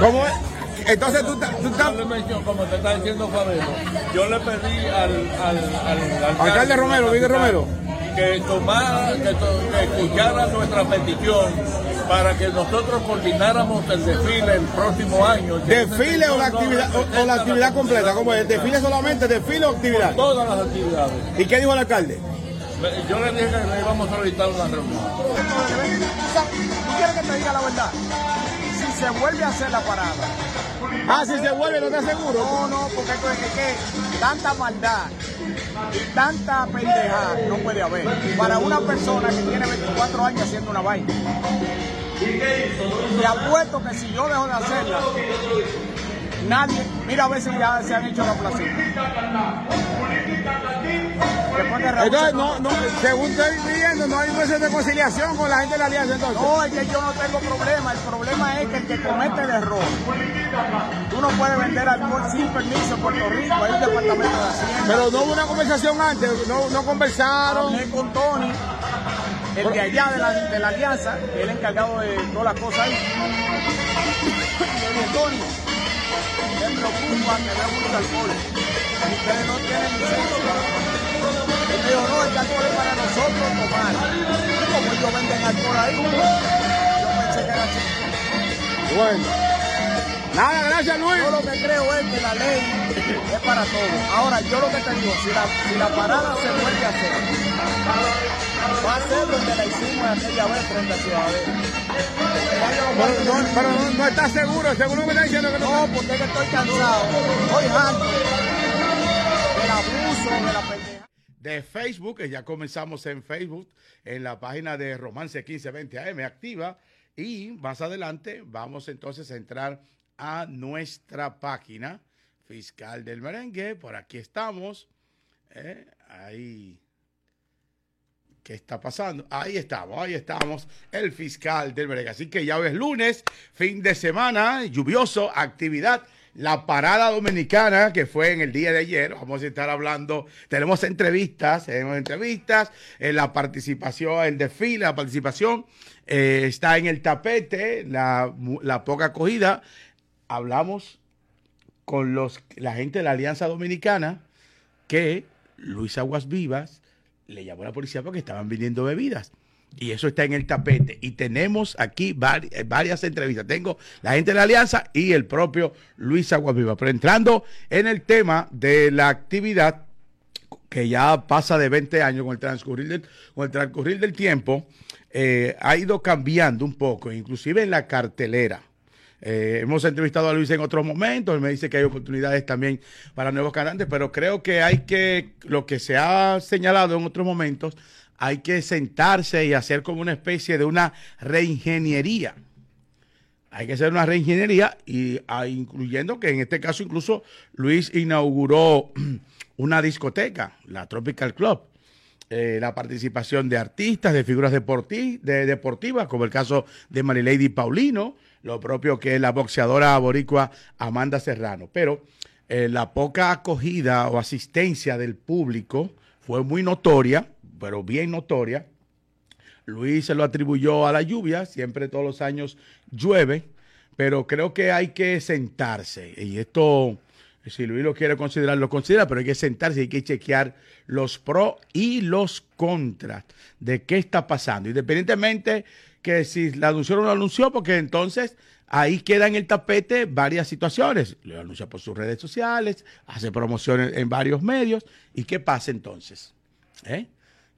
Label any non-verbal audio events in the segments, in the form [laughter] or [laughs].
¿Cómo es? Entonces tú, tú estás... Yo le menciono, como te está diciendo Fabio, yo le pedí al, al, al Alcalde Romero, Miguel Romero. que tomara, que, to- que escuchara nuestra petición para que nosotros coordináramos el desfile el próximo año. ¿Desfile o la actividad, o, o la actividad completa? ¿Cómo es? ¿Desfile solamente? ¿Desfile o actividad? Todas las actividades. ¿Y qué dijo el alcalde? Yo le dije que le íbamos a solicitar una reunión. ¿Tú quieres que te diga la verdad? Se vuelve a hacer la parada. Ah, si se vuelve, no te aseguro. No, no, porque es que, que tanta maldad y tanta pendejada no puede haber. Para una persona que tiene 24 años haciendo una vaina. Te apuesto que si yo dejo de hacerla, nadie, mira a ver si ya se han hecho la placita. Entonces, no, no, según estoy viendo, no hay proceso de conciliación con la gente de la alianza entonces. No, es que yo no tengo problema. El problema es que el que comete el error, tú no puedes vender alcohol sin permiso en Puerto Rico. Hay un departamento de Hacienda. Pero no hubo una conversación antes, no, no conversaron. Hablé con Tony, el de allá de la, de la alianza, el encargado de todas las cosas ahí. Tony, me preocupa que vea mucho alcohol. Ustedes no tienen licencia. Y me dijo, no, el alcohol es para nosotros tomar. Como ellos venden alcohol ahí, yo pensé que era así. Bueno. Nada, gracias Luis. Yo lo que creo es que la ley es para todos. Ahora, yo lo que te digo, si la, si la parada se vuelve a hacer, va a ser donde la hicimos aquella vez frente a Ciudadela. Pero, no, pero no, no estás seguro, seguro me está diciendo que no. No, porque es que estoy cansado. Estoy harto del abuso, de la pendeja. De Facebook, que ya comenzamos en Facebook, en la página de Romance 1520 AM activa. Y más adelante vamos entonces a entrar a nuestra página fiscal del merengue. Por aquí estamos. Eh, ahí. ¿Qué está pasando? Ahí estamos, ahí estamos, el fiscal del merengue. Así que ya hoy es lunes, fin de semana, lluvioso, actividad. La parada dominicana que fue en el día de ayer, vamos a estar hablando, tenemos entrevistas, tenemos entrevistas, eh, la participación, el desfile, la participación eh, está en el tapete, la, la poca acogida. Hablamos con los, la gente de la Alianza Dominicana que Luis Aguas Vivas le llamó a la policía porque estaban viniendo bebidas. Y eso está en el tapete. Y tenemos aquí eh, varias entrevistas. Tengo la gente de la Alianza y el propio Luis Aguas Vivas. Pero entrando en el tema de la actividad que ya pasa de 20 años con el transcurrir del, con el transcurrir del tiempo, eh, ha ido cambiando un poco, inclusive en la cartelera. Eh, hemos entrevistado a Luis en otros momentos, me dice que hay oportunidades también para nuevos cantantes, pero creo que hay que, lo que se ha señalado en otros momentos, hay que sentarse y hacer como una especie de una reingeniería. Hay que hacer una reingeniería y ah, incluyendo que en este caso incluso Luis inauguró [clears throat] una discoteca, la Tropical Club. Eh, la participación de artistas, de figuras deporti- de- deportivas, como el caso de Marilady Paulino, lo propio que la boxeadora boricua Amanda Serrano. Pero eh, la poca acogida o asistencia del público fue muy notoria, pero bien notoria. Luis se lo atribuyó a la lluvia, siempre todos los años llueve, pero creo que hay que sentarse. Y esto, si Luis lo quiere considerar, lo considera, pero hay que sentarse y hay que chequear los pros y los contras de qué está pasando. Independientemente que si la anunció o no anunció, porque entonces ahí queda en el tapete varias situaciones. Lo anuncia por sus redes sociales, hace promociones en varios medios. ¿Y qué pasa entonces? ¿Eh?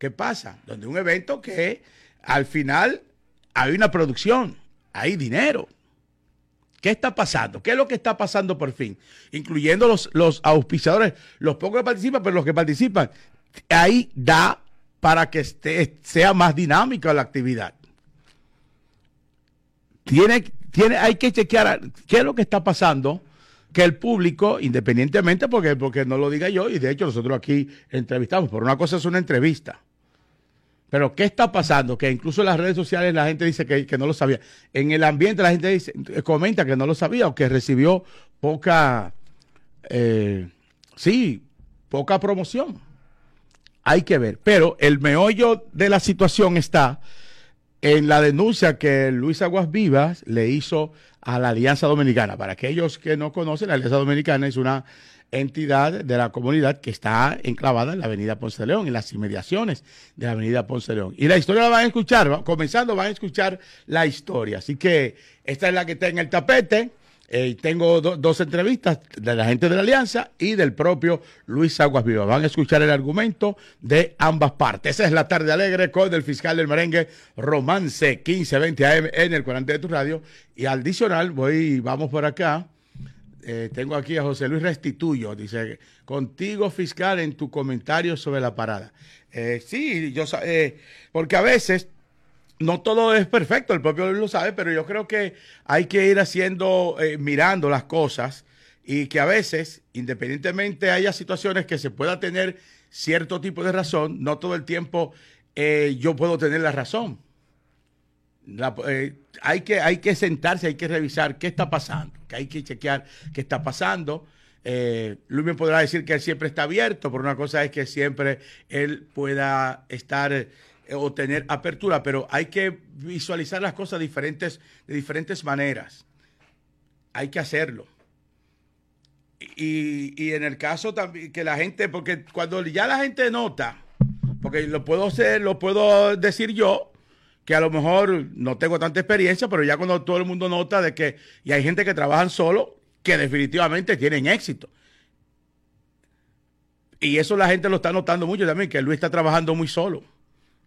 ¿Qué pasa? Donde un evento que al final hay una producción, hay dinero. ¿Qué está pasando? ¿Qué es lo que está pasando por fin? Incluyendo los, los auspiciadores, los pocos que participan, pero los que participan. Ahí da para que esté, sea más dinámica la actividad. Tiene, tiene, hay que chequear qué es lo que está pasando, que el público, independientemente, porque, porque no lo diga yo, y de hecho nosotros aquí entrevistamos, pero una cosa es una entrevista. Pero ¿qué está pasando? Que incluso en las redes sociales la gente dice que, que no lo sabía. En el ambiente la gente dice, comenta que no lo sabía o que recibió poca, eh, sí, poca promoción. Hay que ver. Pero el meollo de la situación está en la denuncia que Luis Aguas Vivas le hizo a la Alianza Dominicana. Para aquellos que no conocen, la Alianza Dominicana es una entidad de la comunidad que está enclavada en la avenida Ponce León, en las inmediaciones de la avenida Ponce León. Y la historia la van a escuchar, comenzando van a escuchar la historia. Así que esta es la que está en el tapete. Eh, tengo dos entrevistas de la gente de la Alianza y del propio Luis Aguas Viva. Van a escuchar el argumento de ambas partes. Esa es la tarde alegre con el fiscal del merengue Romance 1520 AM en el 40 de tu radio. Y adicional, voy, vamos por acá. Eh, tengo aquí a José Luis Restituyo. Dice, contigo fiscal en tu comentario sobre la parada. Eh, sí, yo porque a veces no todo es perfecto, el propio Luis lo sabe, pero yo creo que hay que ir haciendo, eh, mirando las cosas y que a veces, independientemente haya situaciones que se pueda tener cierto tipo de razón, no todo el tiempo eh, yo puedo tener la razón. Eh, hay, que, hay que sentarse, hay que revisar qué está pasando, que hay que chequear qué está pasando. Luis me podrá decir que él siempre está abierto, pero una cosa es que siempre él pueda estar eh, o tener apertura, pero hay que visualizar las cosas diferentes, de diferentes maneras. Hay que hacerlo. Y, en el caso también que la gente, porque cuando ya la gente nota, porque lo puedo hacer, lo puedo decir yo, que a lo mejor no tengo tanta experiencia, pero ya cuando todo el mundo nota de que, y hay gente que trabajan solo, que definitivamente tienen éxito. Y eso la gente lo está notando mucho también, que Luis está trabajando muy solo.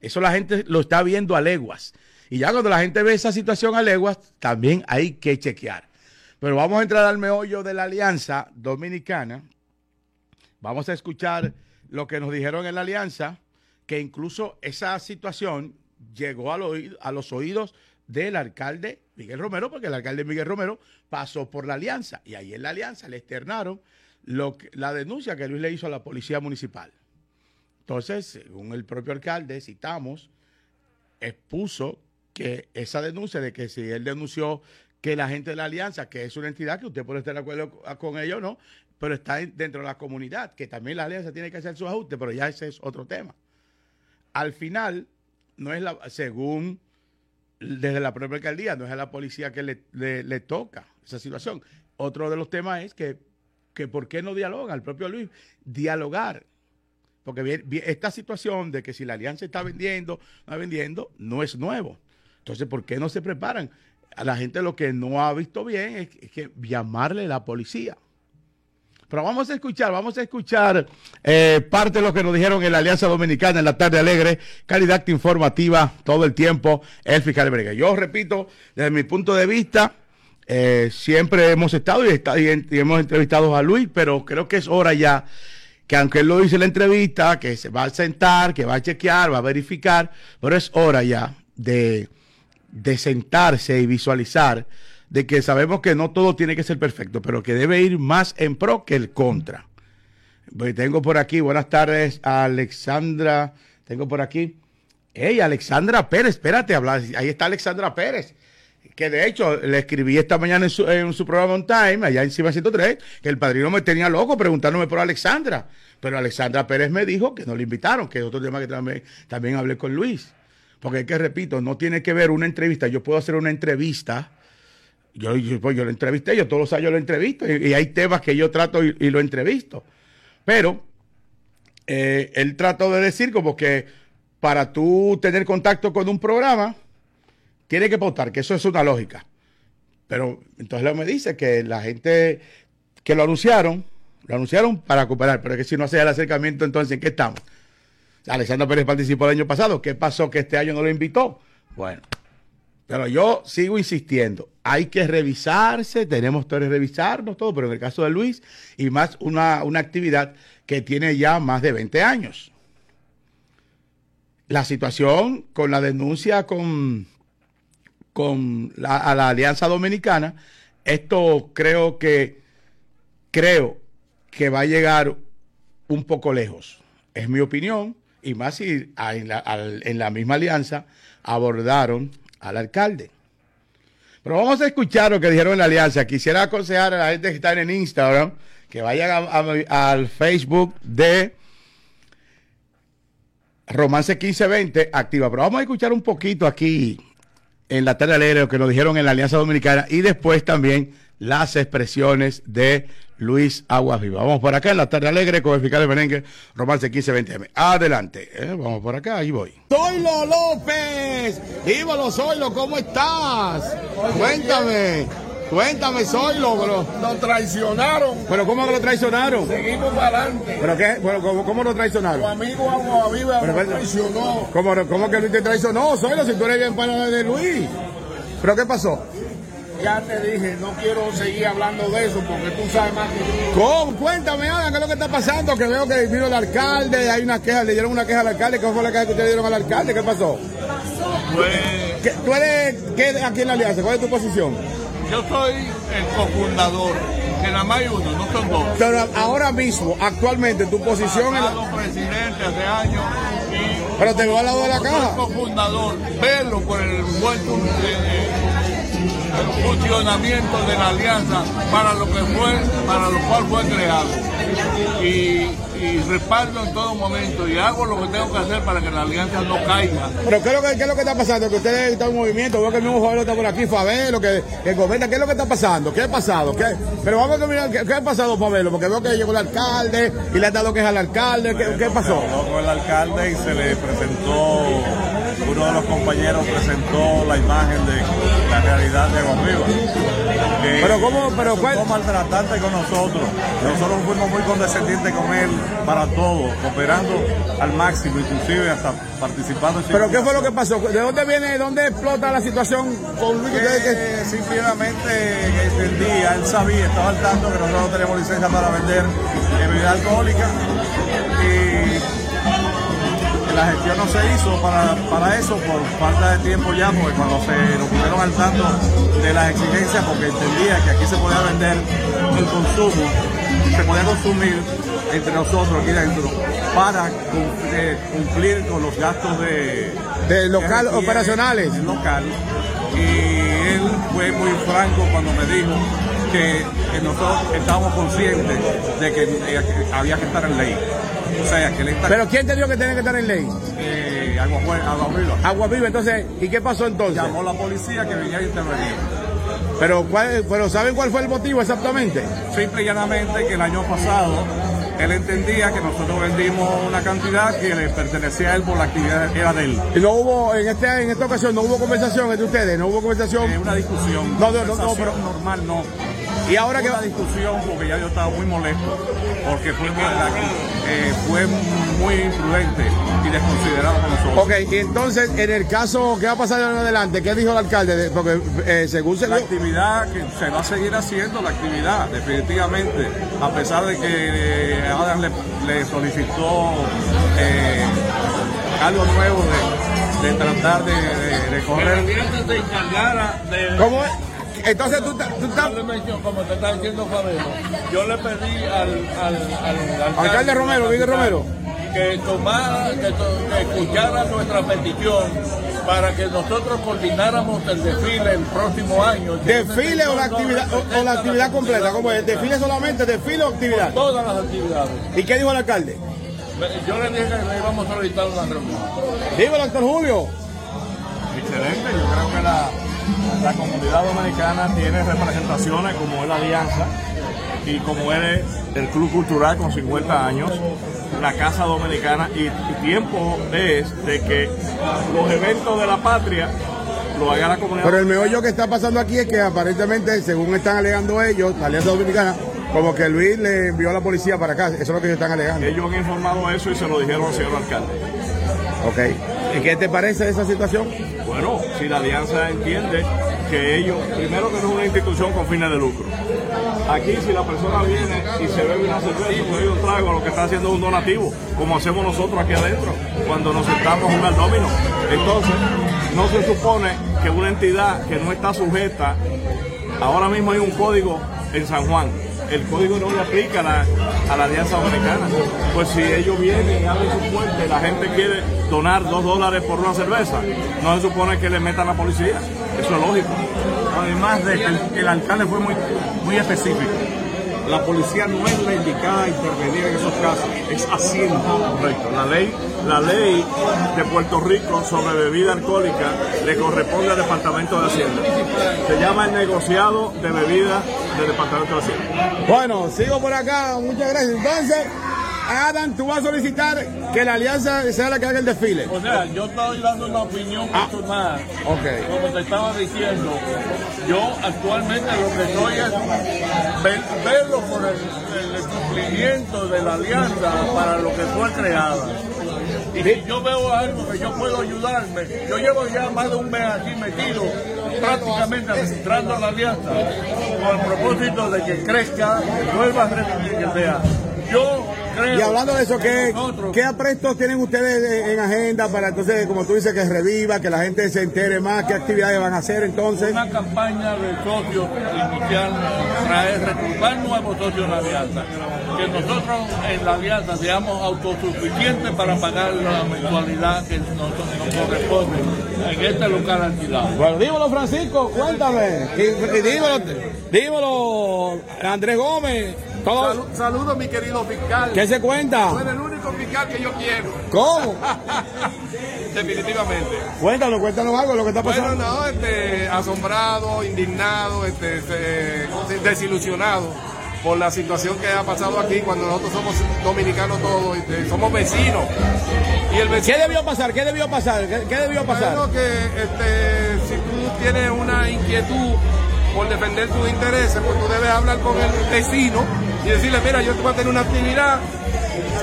Eso la gente lo está viendo a leguas. Y ya cuando la gente ve esa situación a leguas, también hay que chequear. Pero vamos a entrar al meollo de la alianza dominicana. Vamos a escuchar lo que nos dijeron en la alianza, que incluso esa situación llegó a, los oídos del alcalde Miguel Romero, porque el alcalde Miguel Romero pasó por la alianza. Y ahí en la alianza le externaron lo la denuncia que Luis le hizo a la policía municipal. Entonces, según el propio alcalde, citamos, expuso que esa denuncia de que si él denunció que la gente de la alianza, que es una entidad que usted puede estar de acuerdo con ello o no, pero está dentro de la comunidad, que también la alianza tiene que hacer sus ajustes, pero ya ese es otro tema. Al final, no es la, según desde la propia alcaldía, no es a la policía que le, le toca esa situación. Otro de los temas es que, que ¿por qué no dialoga? El propio Luis, dialogar porque esta situación de que si la alianza está vendiendo, no vendiendo, no es nuevo. Entonces, ¿por qué no se preparan? A la gente lo que no ha visto bien es, que llamarle a la policía. Pero vamos a escuchar, vamos a escuchar eh, parte de lo que nos dijeron en la Alianza Dominicana en la tarde alegre, calidad informativa todo el tiempo, el fiscal Brega. Yo repito, desde mi punto de vista, eh, siempre hemos estado y, y hemos entrevistado a Luis, pero creo que es hora ya que aunque él lo dice en la entrevista, que se va a sentar, que va a chequear, va a verificar, pero es hora ya de, sentarse y visualizar de que sabemos que no todo tiene que ser perfecto, pero que debe ir más en pro que el contra. Pues tengo por aquí, buenas tardes, Alexandra, tengo por aquí. Hey, Alexandra Pérez, espérate, habla, ahí está Alexandra Pérez que de hecho le escribí esta mañana en su, en su programa On Time, allá encima 103, que el padrino me tenía loco preguntándome por Alexandra. Pero Alexandra Pérez me dijo que no le invitaron, que es otro tema que también, también hablé con Luis. Porque es que, repito, no tiene que ver una entrevista. Yo puedo hacer una entrevista. Yo, pues yo lo entrevisté, yo todos los años lo entrevisto. Y, hay temas que yo trato y, lo entrevisto. Pero eh, él trató de decir como que para tú tener contacto con un programa, tiene que pautar, que eso es una lógica. Pero entonces luego me dice que la gente que lo anunciaron, lo anunciaron para cooperar, pero es que si no hace el acercamiento, entonces ¿en qué estamos? Alexander Pérez participó el año pasado, ¿qué pasó que este año no lo invitó? Bueno, pero yo sigo insistiendo, hay que revisarse, tenemos que revisarnos todo, pero en el caso de Luis, y más una, una actividad que tiene ya más de 20 años. La situación con la denuncia con con la, a la Alianza Dominicana, esto creo que creo que va a llegar un poco lejos. Es mi opinión, y más si en la, en la misma alianza abordaron al alcalde. Pero vamos a escuchar lo que dijeron en la alianza. Quisiera aconsejar a la gente que está en Instagram que vayan al Facebook de Romance 1520 activa. Pero vamos a escuchar un poquito aquí en la tarde alegre lo que nos dijeron en la Alianza Dominicana y después también las expresiones de Luis Aguas Viva. Vamos por acá en la tarde alegre con el fiscal de Merengue, Romance 1520M. Adelante, ¿eh? vamos por acá, ahí voy. Zoilo López, Íbalo Zoilo, ¿cómo estás? Cuéntame. Cuéntame, Zoilo, bro. Nos traicionaron. ¿Pero cómo lo traicionaron? Seguimos para adelante. ¿Pero qué? Bueno, ¿cómo, ¿Cómo lo Tu traicionaron? amigo Agua Viva Pero, nos pero- traicionó. ¿Cómo, cómo que Luis te traicionó, Zoilo, si tú eres bien pana de Luis? ¿Pero qué pasó? Ya te dije, no quiero seguir hablando de eso porque tú sabes más que yo. ¿Cómo? Cuéntame, Ana, ¿qué es lo que está pasando? Que veo que vino el alcalde, hay una queja, le dieron una queja al alcalde. ¿Cómo fue la queja que ustedes dieron al alcalde? ¿Qué pasó? Pues ¿Qué- ¿Tú eres qué aquí en la alianza? ¿Cuál es tu posición? yo soy el cofundador, que nada más hay uno, no son dos. Pero ahora mismo, actualmente, tu posición en la... Presidente hace años y Pero te veo al lado de la soy caja. cofundador, verlo por el buen eh, eh, el funcionamiento de la alianza para lo que fue, para lo cual fue creado. Y, y respaldo en todo momento y hago lo que tengo que hacer para que la alianza no caiga. Pero ¿qué es lo que, qué es lo que está pasando? Que ustedes están en movimiento, veo que el mismo Fabelo está por aquí, Fabelo, que, que comenta, ¿qué es lo que está pasando? ¿Qué ha pasado? ¿Qué? Pero vamos a mirar, ¿qué, qué ha pasado, Fabelo? Porque veo que llegó el alcalde y le ha dado queja al alcalde, ¿qué, qué pasó? Con el alcalde y se le presentó, uno de los compañeros presentó la imagen de la realidad de Agua Pero cómo, pero cuál... maltratante con nosotros. Nosotros fuimos muy condescendientes con él para todo, cooperando al máximo, inclusive hasta participando en ¿Pero qué fue lo que pasó? ¿De dónde viene, de dónde explota la situación con Luis? Que- simplemente entendía, él sabía, estaba al tanto que nosotros no tenemos licencia para vender bebida alcohólica y la gestión no se hizo para, para eso por falta de tiempo ya, porque cuando se nos pusieron al tanto de las exigencias, porque entendía que aquí se podía vender el consumo, se podía consumir entre nosotros aquí dentro para eh, cumplir con los gastos de, De local, requiere operacionales. local y él fue muy franco cuando me dijo que, que nosotros estábamos conscientes de que eh, que había que estar en ley. O sea, que él está ¿Pero quién te dijo que tenía que estar en ley? eh, Agua, Agua Viva. Agua Viva, entonces, ¿y qué pasó entonces? Llamó la policía que venía a intervenir. Pero, ¿cuál, pero ¿saben cuál fue el motivo exactamente? Simple y llanamente que el año pasado él entendía que nosotros vendimos una cantidad que le pertenecía a él por la actividad era de él. Y no hubo, en, este, en esta ocasión, no hubo conversación entre ustedes, no hubo conversación. Eh, una discusión. No, no, no, no, pero- normal no. Y ahora que una discusión porque ya yo estaba muy molesto porque fue, eh, fue muy imprudente y desconsiderado con nosotros. Ok, y entonces, en el caso, ¿qué va a pasar de ahora en adelante? ¿Qué dijo el alcalde? De- Porque eh, según se La dio- actividad que se va a seguir haciendo, la actividad, definitivamente, a pesar de que eh, Adam le, le solicitó eh, algo nuevo de, de tratar de, de- correr. ¿Cómo es? Entonces tú, tú estás... Yo le como te está diciendo Fabelo, yo le pedí al, al, al, Alcalde Romero, Miguel Romero. que tomara, que, to- que escuchara nuestra petición para que nosotros coordináramos el desfile el próximo año. ¿Desfile o la actividad, o, o la actividad completa? ¿Cómo es? ¿Desfile solamente, desfile o actividad? Todas las actividades. ¿Y qué dijo el alcalde? Yo le dije que le íbamos a solicitar una reunión. Digo el doctor Julio. Excelente, yo creo que la, la comunidad dominicana tiene representaciones como es la Alianza y como es el Club Cultural con 50 años, la Casa Dominicana y, y tiempo es de que los eventos de la patria lo haga la comunidad. Pero el meollo que está pasando aquí es que aparentemente, según están alegando ellos, la Alianza Dominicana, como que Luis le envió a la policía para acá. Eso es lo que ellos están alegando. Ellos han informado eso y se lo dijeron al señor alcalde. Ok. ¿Y qué te parece esa situación? Bueno, si la alianza entiende que ellos, primero que no es una institución con fines de lucro. Aquí si la persona viene y se bebe una cerveza, bebe un trago, lo que está haciendo un donativo, como hacemos nosotros aquí adentro, cuando nos sentamos a jugar domino. Entonces, no se supone que una entidad que no está sujeta, ahora mismo hay un código en San Juan, el código no le aplica a la, a la Alianza Dominicana. Pues si ellos vienen y abren su puerta y la gente quiere donar dos dólares por una cerveza, no se supone que le metan a la policía. Eso es lógico. Además de que el, el alcalde fue muy, muy específico. la policía no es la indicada a intervenir en esos casos, es Hacienda. Correcto. La ley, la ley de Puerto Rico sobre bebida alcohólica le corresponde al Departamento de Hacienda. Se llama el negociado de bebida del Departamento de Hacienda. Bueno, sigo por acá, muchas gracias. Entonces, Adam, tú vas a solicitar que la alianza sea la que haga el desfile. O sea, yo estoy dando una opinión Ah. personal. Ok. Como te estaba diciendo, yo actualmente lo que estoy es ver- verlo por el, el cumplimiento de la alianza para lo que fue creada. Y si yo veo algo que yo puedo ayudarme, yo llevo ya más de un mes aquí metido, prácticamente administrando la alianza, con el propósito de que crezca, vuelva a revivir, que sea. Yo creo Y hablando de eso, ¿qué, nosotros- ¿qué aprestos tienen ustedes en- en agenda para entonces, como tú dices, que reviva, que la gente se entere más, qué actividades van a hacer entonces? una campaña de socios inicial, traer, reclutar nuevos socios en la alianza. Que nosotros en la alianza seamos autosuficientes para pagar la mensualidad que nos, nos corresponde en este local alquilado. Bueno, dímelo, Francisco, cuéntame. Y, y dímelo, dímelo, Andrés Gómez. Todo, Saludos, mi querido fiscal. ¿Qué se Tú cuenta? eres el único fiscal que yo quiero, ¿Cómo? [laughs] definitivamente. Cuéntanos, cuéntanos algo, lo que está Bueno, pasando. no, este, asombrado, indignado, este, se- desilusionado por la situación que ha pasado aquí cuando nosotros somos dominicanos todos, este, somos vecinos. Y el ¿Qué debió pasar? ¿Qué debió pasar? ¿Qué, qué debió pasar? Bueno, que este, si tú tienes una inquietud por defender tus intereses, pues tú debes hablar con el vecino y decirle, mira, yo te voy a tener una actividad,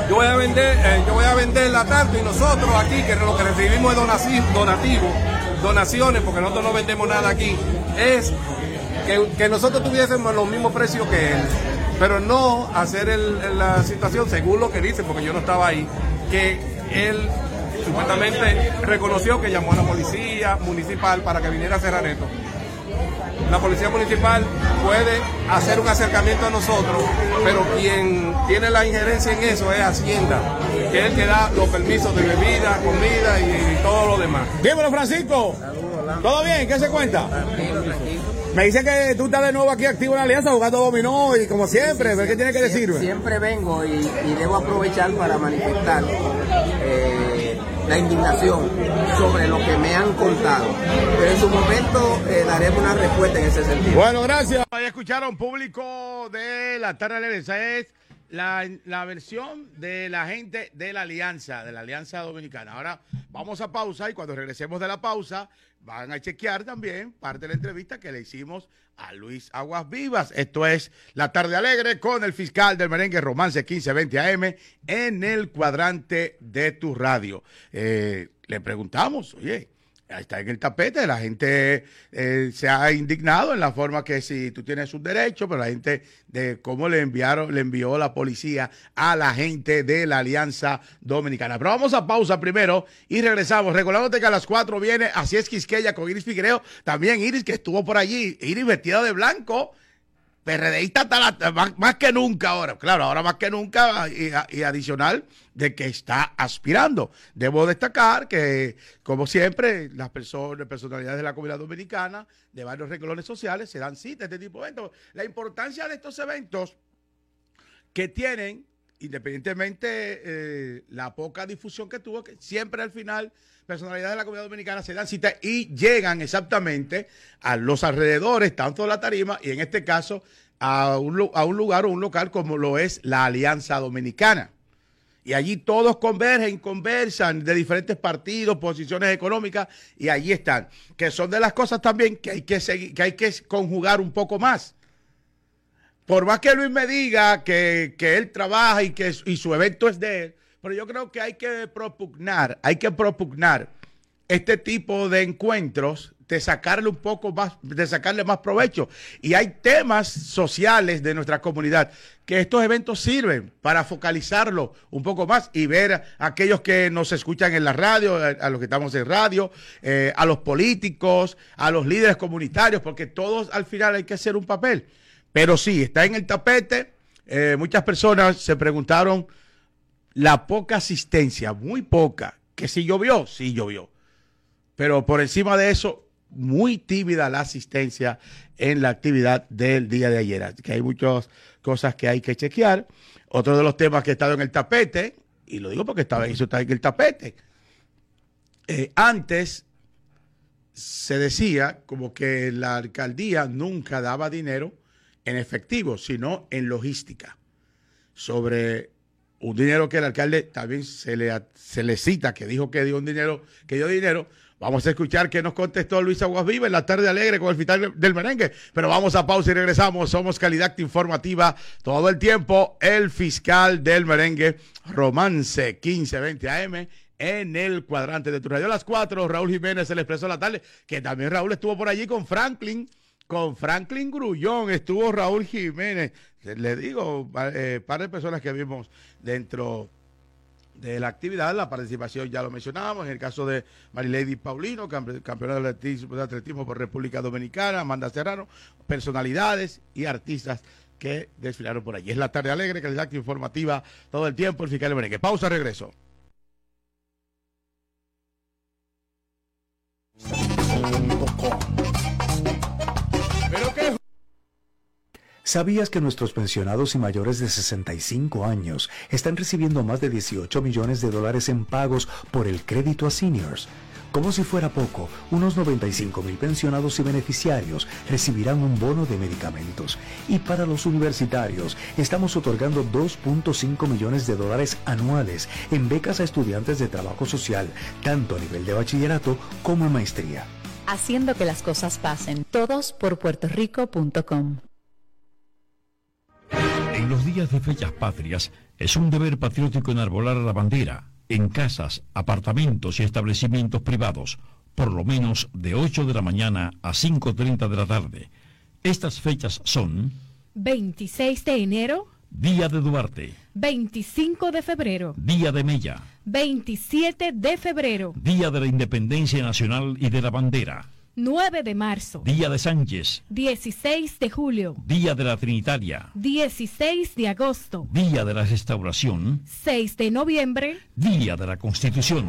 yo voy a vender, eh, yo voy a vender la tarta y nosotros aquí, que lo que recibimos es donaci- donativo, donaciones, porque nosotros no vendemos nada aquí, es que, que nosotros tuviésemos los mismos precios que él, pero no hacer el- la situación según lo que dice, porque yo no estaba ahí, que él supuestamente reconoció que llamó a la policía municipal para que viniera a cerrar esto. La policía municipal puede hacer un acercamiento a nosotros, pero quien tiene la injerencia en eso es Hacienda, que es el que da los permisos de bebida, comida y todo lo demás. Dímelo, Francisco. ¿Todo bien? ¿Qué se cuenta? Me dicen que tú estás de nuevo aquí activo en la alianza jugando dominó y como siempre, ¿qué tiene que decirme? Siempre vengo y, y debo aprovechar para manifestar eh, la indignación sobre lo que me han contado. Pero en su momento eh, daremos una respuesta en ese sentido. Bueno, gracias. Ahí escucharon público de la tarde. Esa es la, la versión de la gente de la Alianza, de la Alianza Dominicana. Ahora vamos a pausa y cuando regresemos de la pausa van a chequear también parte de la entrevista que le hicimos a Luis Aguas Vivas. Esto es La Tarde Alegre con el fiscal del merengue Romance 1520 AM en el cuadrante de tu radio. Eh, le preguntamos, oye, está en el tapete, la gente eh, se ha indignado en la forma que si tú tienes un derecho, pero la gente de cómo le enviaron, le envió la policía a la gente de la Alianza Dominicana. Pero vamos a pausa primero y regresamos. Recordándote que a las 4 viene Así es Quisqueya con Iris Figuereo, también Iris que estuvo por allí, Iris vestida de blanco. PRDista la- más, más que nunca ahora. Claro, ahora más que nunca y, adicional de que está aspirando. Debo destacar que, como siempre, las personas, personalidades de la comunidad dominicana, de varios renglones sociales, se dan cita a este tipo de eventos. La importancia de estos eventos que tienen, independientemente eh, la poca difusión que tuvo, que siempre al final personalidades de la comunidad dominicana se dan cita y llegan exactamente a los alrededores, tanto de la tarima y en este caso a un, a un lugar o un local como lo es la Alianza Dominicana. Y allí todos convergen, conversan de diferentes partidos, posiciones económicas, y allí están. Que son de las cosas también que hay que seguir, que hay que conjugar un poco más. Por más que Luis me diga que, que él trabaja y que y su evento es de él, pero yo creo que hay que propugnar, hay que propugnar este tipo de encuentros de sacarle un poco más, de sacarle más provecho. Y hay temas sociales de nuestra comunidad que estos eventos sirven para focalizarlo un poco más y ver a aquellos que nos escuchan en la radio, a, los que estamos en radio, eh, a los políticos, a los líderes comunitarios, porque todos al final hay que hacer un papel. Pero sí, está en el tapete. Eh, muchas personas se preguntaron la poca asistencia, muy poca, que si llovió, sí llovió. Pero por encima de eso, muy tímida la asistencia en la actividad del día de ayer. Que hay muchas cosas que hay que chequear. Otro de los temas que ha estado en el tapete, y lo digo porque estaba, eso está en el tapete. Eh, antes se decía como que la alcaldía nunca daba dinero en efectivo, sino en logística. Sobre un dinero que el alcalde también se le, se le cita, que dijo que dio un dinero, que dio dinero. Vamos a escuchar qué nos contestó Luis Aguas Viva en la tarde alegre con el fiscal del merengue. Pero vamos a pausa y regresamos. Somos calidad informativa todo el tiempo. El fiscal del merengue, Romance 1520 AM en el cuadrante de tu radio. A las 4, Raúl Jiménez, el expreso de la tarde, que también Raúl estuvo por allí con Franklin, con Franklin Grullón, estuvo Raúl Jiménez. Le digo, eh, par de personas que vimos dentro de la actividad, la participación ya lo mencionábamos, en el caso de Marilady Paulino, campeona de atletismo, por República Dominicana, Amanda Serrano, personalidades y artistas que desfilaron por allí. Es la tarde alegre, calidad informativa todo el tiempo, el fiscal de. Pausa, regreso. ¿Sabías que nuestros pensionados y mayores de 65 años están recibiendo más de 18 millones de dólares en pagos por el crédito a seniors? Como si fuera poco, unos 95 mil pensionados y beneficiarios recibirán un bono de medicamentos. Y para los universitarios, estamos otorgando 2.5 millones de dólares anuales en becas a estudiantes de trabajo social, tanto a nivel de bachillerato como en maestría haciendo que las cosas pasen. Todos por puertorico.com. En los días de fechas patrias es un deber patriótico enarbolar la bandera en casas, apartamentos y establecimientos privados, por lo menos de 8 de la mañana a 5.30 de la tarde. Estas fechas son 26 de enero, Día de Duarte. 25 de febrero. Día de Mella. 27 de febrero. Día de la Independencia Nacional y de la Bandera. 9 de marzo. Día de Sánchez. 16 de julio. Día de la Trinitaria. 16 de agosto. Día de la Restauración. 6 de noviembre. Día de la Constitución.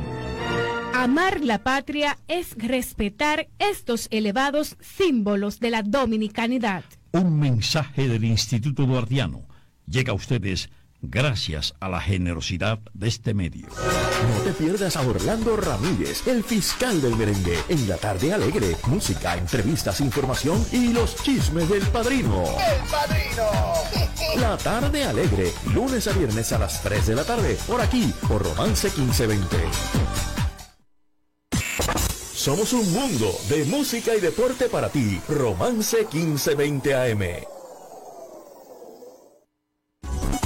Amar la patria es respetar estos elevados símbolos de la dominicanidad. Un mensaje del Instituto Duardiano llega a ustedes gracias a la generosidad de este medio. No te pierdas a Orlando Ramírez, el fiscal del merengue, en la tarde alegre, música, entrevistas, información y los chismes del padrino. El padrino. La tarde alegre, lunes a viernes a las 3 de la tarde, por aquí, por Romance 1520. Somos un mundo de música y deporte para ti. Romance 1520 AM.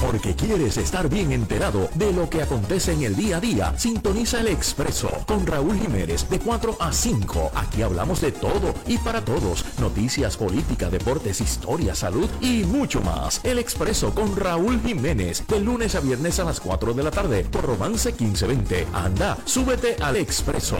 Porque quieres estar bien enterado de lo que acontece en el día a día, sintoniza el Expreso con Raúl Jiménez de 4 a 5. Aquí hablamos de todo y para todos. Noticias, política, deportes, historia, salud y mucho más. El Expreso con Raúl Jiménez de lunes a viernes a las 4 de la tarde por Romance 1520. Anda, súbete al Expreso.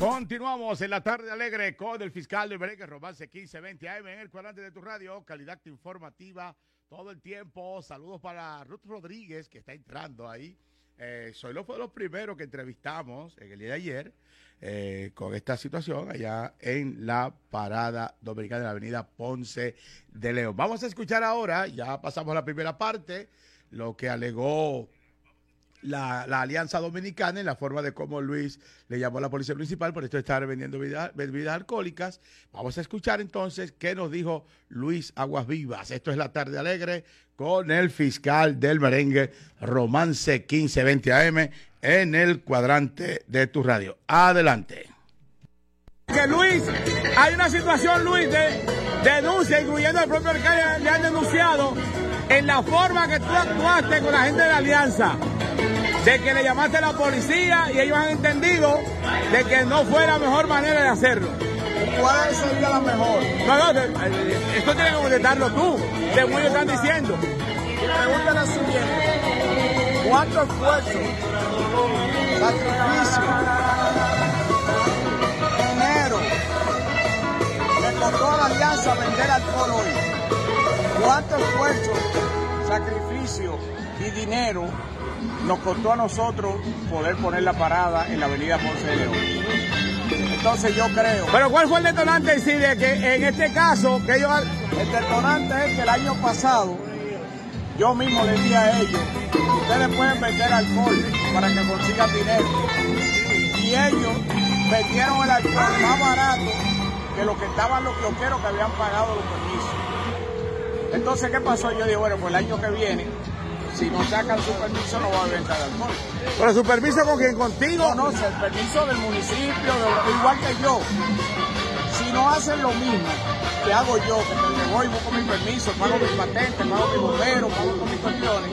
Continuamos en la tarde alegre con el fiscal de Merengue Romance 1520 AM en el cuadrante de tu radio, calidad informativa todo el tiempo. Saludos para Ruth Rodríguez, que está entrando ahí. Eh, soy lo fue los primeros que entrevistamos en el día de ayer eh, con esta situación allá en la parada dominicana de la avenida Ponce de León. Vamos a escuchar ahora, ya pasamos a la primera parte, lo que alegó la, Alianza Dominicana en la forma de cómo Luis le llamó a la Policía Municipal por esto de estar vendiendo bebidas, alcohólicas. Vamos a escuchar entonces qué nos dijo Luis Aguas Vivas. Esto es la tarde alegre con el fiscal del merengue Romance 1520 AM en el cuadrante de tu radio. Adelante. Que Luis, hay una situación, Luis, de denuncia, incluyendo el propio alcalde, le han denunciado en la forma que tú actuaste con la gente de la Alianza de que le llamaste a la policía y ellos han entendido de que no fue la mejor manera de hacerlo. ¿Cuál sería la mejor? No, no, esto tienes que contestarlo tú, de ellos están diciendo. Pregúntale la siguiente. ¿Cuánto esfuerzo, sacrificio, dinero le costó a la alianza vender alcohol hoy? ¿Cuánto esfuerzo, sacrificio y dinero nos costó a nosotros poder poner la parada en la avenida Ponce de León. Entonces yo creo. Pero ¿cuál fue el detonante de que en este caso que ellos... El detonante es que el año pasado yo mismo le dije a ellos, ustedes pueden vender alcohol para que consigan dinero. Y ellos vendieron el alcohol más barato que lo que estaban los quiero que habían pagado los permisos. Entonces, ¿qué pasó? Yo dije, bueno, pues el año que viene, si no sacan su permiso, no va a vender alcohol. ¿Pero su permiso con quién? ¿Contigo? No, no, el permiso del municipio, de- igual que yo. Si no hacen lo mismo que hago yo, que me voy, busco mi permiso, pago mis patentes, pago mi bombero, pago mis cuestiones,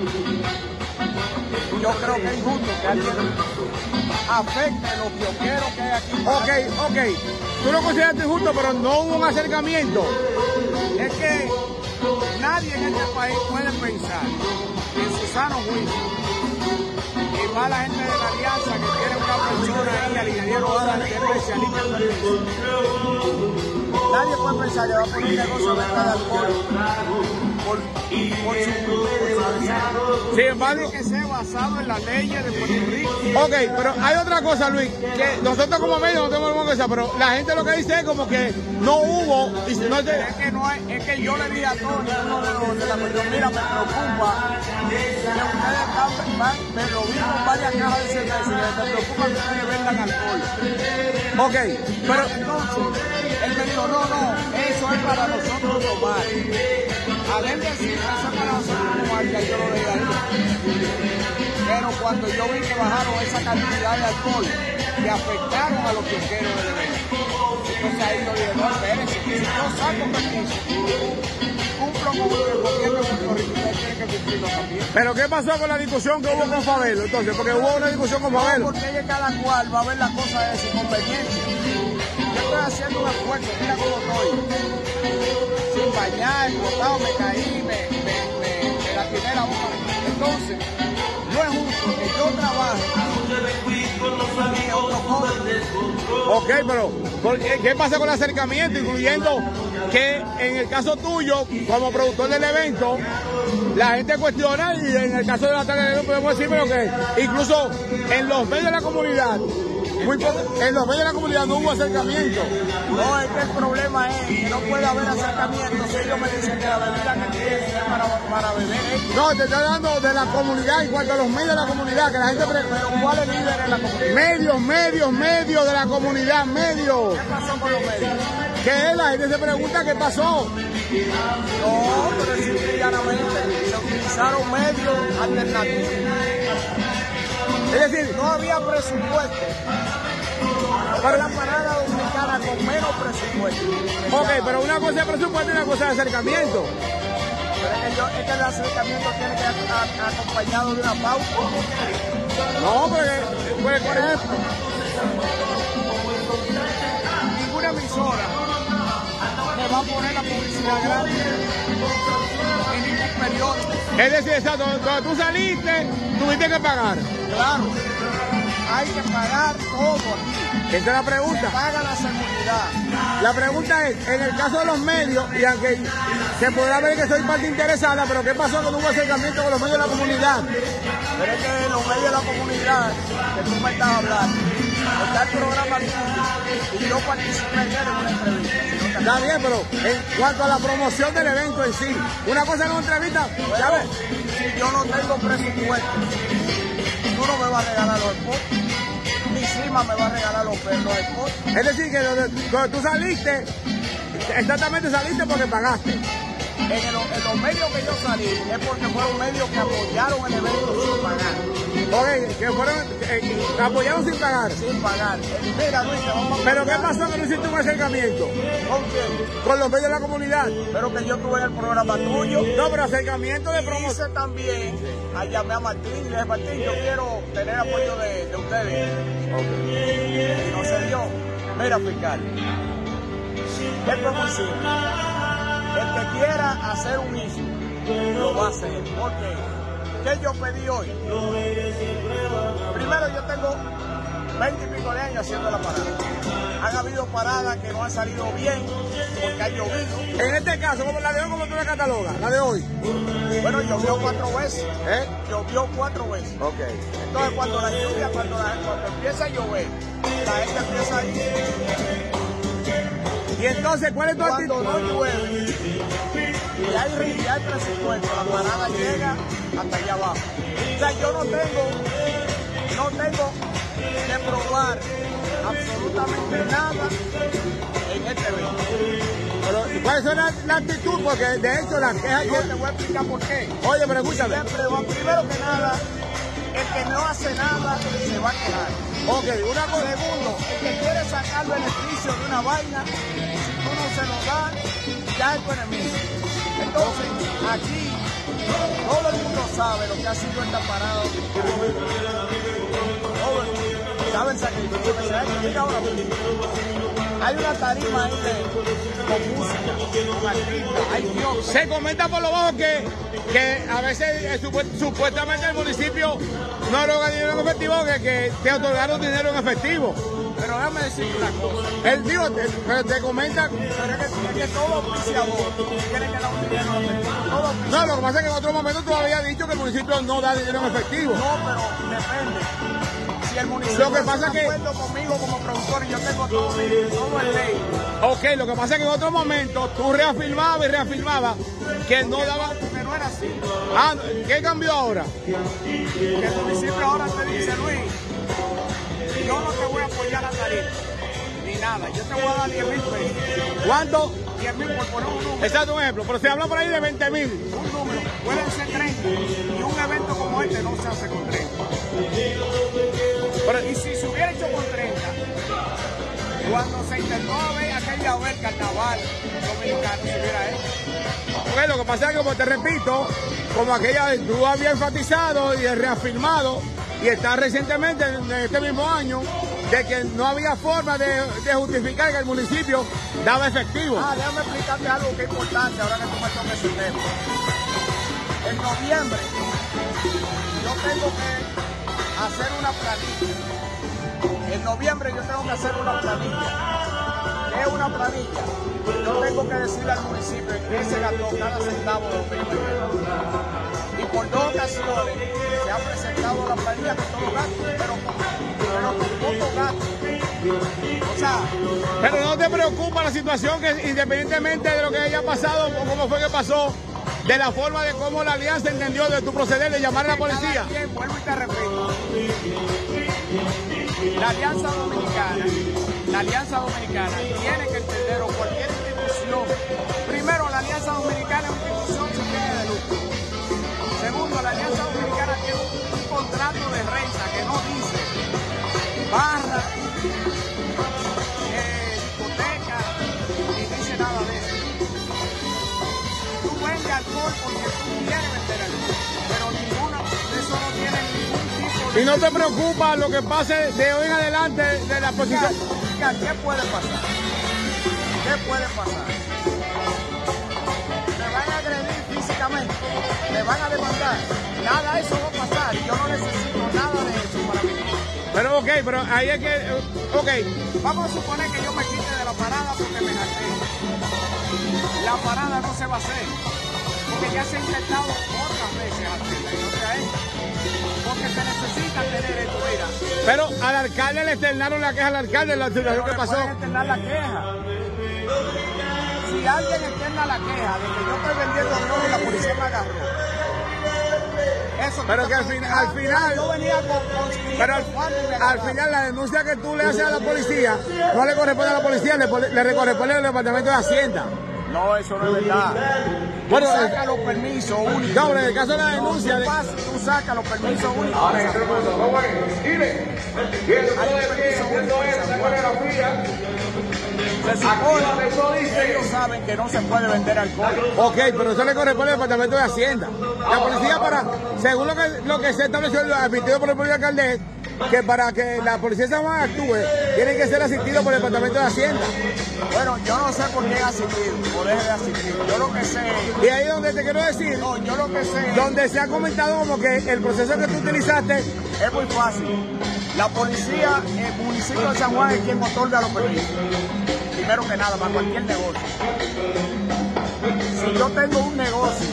yo creo que es injusto que alguien afecte lo que yo quiero que hay aquí. Ok, ok. Tú lo consideras injusto, pero no hubo un acercamiento. Es que nadie en este país puede pensar en su sano juicio y más la gente de la alianza que tiene una persona ahí, al ingeniero Adam, que es especialista en permisos. Nadie puede pensar que va a poner un negocio de de alcohol por, por su, Tiene que ser basado en las leyes de Puerto Rico. Ok, pero hay otra cosa, Luis, que nosotros como medio no tenemos ninguna cosa, pero la gente lo que dice es como que no hubo... y no es que no hay, es que yo le dije a Tony, uno de los de la cuestión, mira, me preocupa que ustedes están, me con varias cajas de cerveza, y me preocupa que ustedes vendan alcohol. Ok, pero entonces, él me dijo, no, no, eso es para nosotros tomar. Para tomar, ya yo lo. Pero cuando yo vi que bajaron esa cantidad de alcohol, que afectaron a los quiero del evento. Entonces ahí yo dije, no, espérense, si yo saco permiso cumplo con lo que el gobierno de Puerto Rico, ustedes tienen que cumplirlo también. Pero ¿qué pasó con la discusión que hubo con Fabelo? Entonces, porque hubo una discusión con No, Fabelo. porque es que cada cual va a ver las cosas de su conveniencia. Yo estoy haciendo un esfuerzo, mira cómo estoy. Sin bañar, botado, me caí, me, me, me, me la boca. Entonces, no es justo que yo trabaje. Ok, pero ¿por qué, qué pasa con el acercamiento? Incluyendo que en el caso tuyo, como productor del evento, la gente cuestiona y en el caso de la tarde podemos decir pero que incluso en los medios de la comunidad, muy en los medios de la comunidad no hubo acercamiento. No, es que el problema es que no puede haber acercamiento si ellos me dicen que la bebida que tienen es para, para beber. No, te estoy hablando de la comunidad en cuanto a los medios de la comunidad, que la gente... Pero ¿cuál es líder en la comunidad? Medios, medios, medios de la comunidad, medios. ¿Qué pasó con los medios? Que la gente se pregunta qué pasó. No, pero simple y llanamente se utilizaron medios alternativos. Es decir, no había presupuesto. Para la parada dominicana con menos presupuesto. Ok, pero una cosa es presupuesto y una cosa es acercamiento. Pero es que, yo, es que el acercamiento tiene que a- acompañado de una pauta. No, porque, pues, por ejemplo, ninguna emisora me va a poner la publicidad gratis es decir, exacto, cuando tú saliste, tuviste que pagar. Claro, hay que pagar todo aquí. Esa es la pregunta. Se paga la seguridad. La pregunta es, en el caso de los medios, y aunque se podrá ver que soy parte interesada, pero ¿qué pasó no hubo acercamiento con los medios de la comunidad? Pero es que los medios de la comunidad que tú me estás hablando, está el programa y yo participé en una entrevista. Está bien, pero en cuanto a la promoción del evento en sí, una cosa en una entrevista, ¿sabes? Si yo no tengo presupuesto, tú no me vas a regalar los spots. Mi cima me va a regalar los, los spots. Es decir, que donde, donde tú saliste, exactamente saliste porque pagaste. En, el- en los medios que yo salí es porque fueron medios que apoyaron el evento sin pagar. Ok, que fueron, eh, apoyaron sin pagar. Sin pagar. Mira, Luis, te vamos a Pero ¿qué pasó que no hiciste un acercamiento? ¿Con quién? Con los medios de la comunidad. Pero que yo tuve en el programa tuyo. No, pero acercamiento de promoción. hice también, a llamé a Martín y le dije, Martín, yo quiero tener apoyo de, de ustedes. Y no se dio. Mira, fiscal, esto es. El que quiera hacer un issue, lo va a hacer. Porque, ¿qué yo pedí hoy? Primero, yo tengo 20 y pico de años haciendo la parada. Han habido paradas que no han salido bien porque ha llovido. En este caso, como la de hoy, ¿cómo tú la catalogas? La de hoy. Bueno, llovió cuatro veces. ¿Eh? Llovió cuatro veces. Ok. Entonces, cuando la lluvia, cuando, la, cuando empieza a llover, la gente empieza a ir. Y entonces, ¿cuál es tu Cuando actitud? no llueve y hay, y hay presupuesto, la parada llega hasta allá abajo. O sea, yo no tengo, no tengo que probar absolutamente nada en este evento. Pero, ¿Cuál es la, la actitud? Porque de hecho las quejas Yo te voy a explicar por qué. Oye, pero escúchame. Siempre primero que nada, el que no hace nada se va a quejar. Ok, una cosa. Segundo, el que quiere sacar beneficio de una vaina, si tú no se lo das, ya es tu enemigo. Entonces, aquí todo el mundo sabe lo que ha sido esta parada. Todo el mundo sabe el sacrificio se. Hay una tarima con música, con artistas, hay Dios. Se comenta por lo bajo que, que a veces eh, supu- supuestamente el municipio no otorga dinero en efectivo, que, que te otorgaron dinero en efectivo. Pero déjame decirte una cosa. El digo, te, pero te comenta. Pero es que, es que todo auspiciador tiene que dar un dinero en efectivo. Todo auspiciador. No, lo que pasa es que en otro momento tú habías dicho que el municipio no da dinero en efectivo. No, pero depende. Si el municipio Lo que pasa que- de acuerdo conmigo como productor y yo tengo todo, todo en ley. Ok, lo que pasa es que en otro momento tú reafirmabas y reafirmabas que no daba. Que no era así. Ah, ¿qué cambió ahora? Que el municipio ahora te dice, Luis, yo no te voy a apoyar la tarifa, ni nada. Yo te voy a dar 10 mil pesos. ¿Cuánto? 10 mil por poner un número. Exacto, un ejemplo. Pero se habla por ahí de 20 mil. Un número. Pueden ser 30. Y un evento como este no se hace con 30. y si se hubiera hecho con 30, cuando se intentó ver aquella vez carnaval dominicano, se hubiera hecho. Ok, lo que pasa es que, como te repito, como aquella vez tú habías enfatizado y reafirmado, y está recientemente en este mismo año, de que no había forma de, de justificar que el municipio daba efectivo. Ah, déjame explicarte algo que es importante ahora que tú me toques ese tema. En noviembre yo tengo que hacer una planilla. En noviembre yo tengo que hacer una planilla. ¿Qué es una planilla? Yo tengo que decirle al municipio en qué se gastó cada centavo de los Y por dos ocasiones se ha presentado la planilla con todos los gastos, pero con, pero con pocos gastos. O sea, Pero no te preocupa la situación que independientemente de lo que haya pasado o cómo fue que pasó, de la forma de cómo la alianza entendió de tu proceder de llamar a la policía. Cada quien, vuelvo y te repito. La Alianza Dominicana, la Alianza Dominicana tiene que entender o cualquier institución. Y no te preocupa lo que pase de hoy en adelante de la posición. Mira, ¿Qué puede pasar? ¿Qué puede pasar? Me van a agredir físicamente, me van a demandar. Nada de eso va a pasar yo no necesito nada de eso para mí. Pero ok, pero ahí es que, ok, Vamos a suponer que yo me quite de la parada porque me harté. La parada no se va a hacer. Porque ya se ha intentado otras veces hacerla Porque se necesita tener esto, mira. pero al alcalde le externaron la queja al alcalde de la situación que pasó. la queja. Si alguien externa la queja de que yo estoy vendiendo droga y la policía me agarró. Eso Pero que al, fin- al final, Yo venía con, con 500 pero al, al final la denuncia que tú le haces a la policía no le corresponde a la policía, le, le corresponde al departamento de Hacienda. No, eso no es verdad. Bueno, tú sacas los permisos únicos. No, pero en el caso de la denuncia Tú, de- pasas, tú sacas los permisos únicos. Juan. Hay un permiso único de San Juan. Se supone que ellos saben que no se puede vender alcohol. Ok, pero eso le corresponde al departamento de Hacienda. La policía para, según lo que, lo que se estableció, admitido por el propio alcalde, que para que la policía de San Juan actúe, tiene que ser asistido por el departamento de Hacienda. Bueno, yo no sé por qué asistido o deje de asistir. Yo lo que sé, Y ahí es donde te quiero decir, no, yo lo que sé donde se ha comentado como que el proceso que tú utilizaste es muy fácil. La policía, el municipio de San Juan es quien otorga los permisos. Primero que nada, para cualquier negocio. Si yo tengo un negocio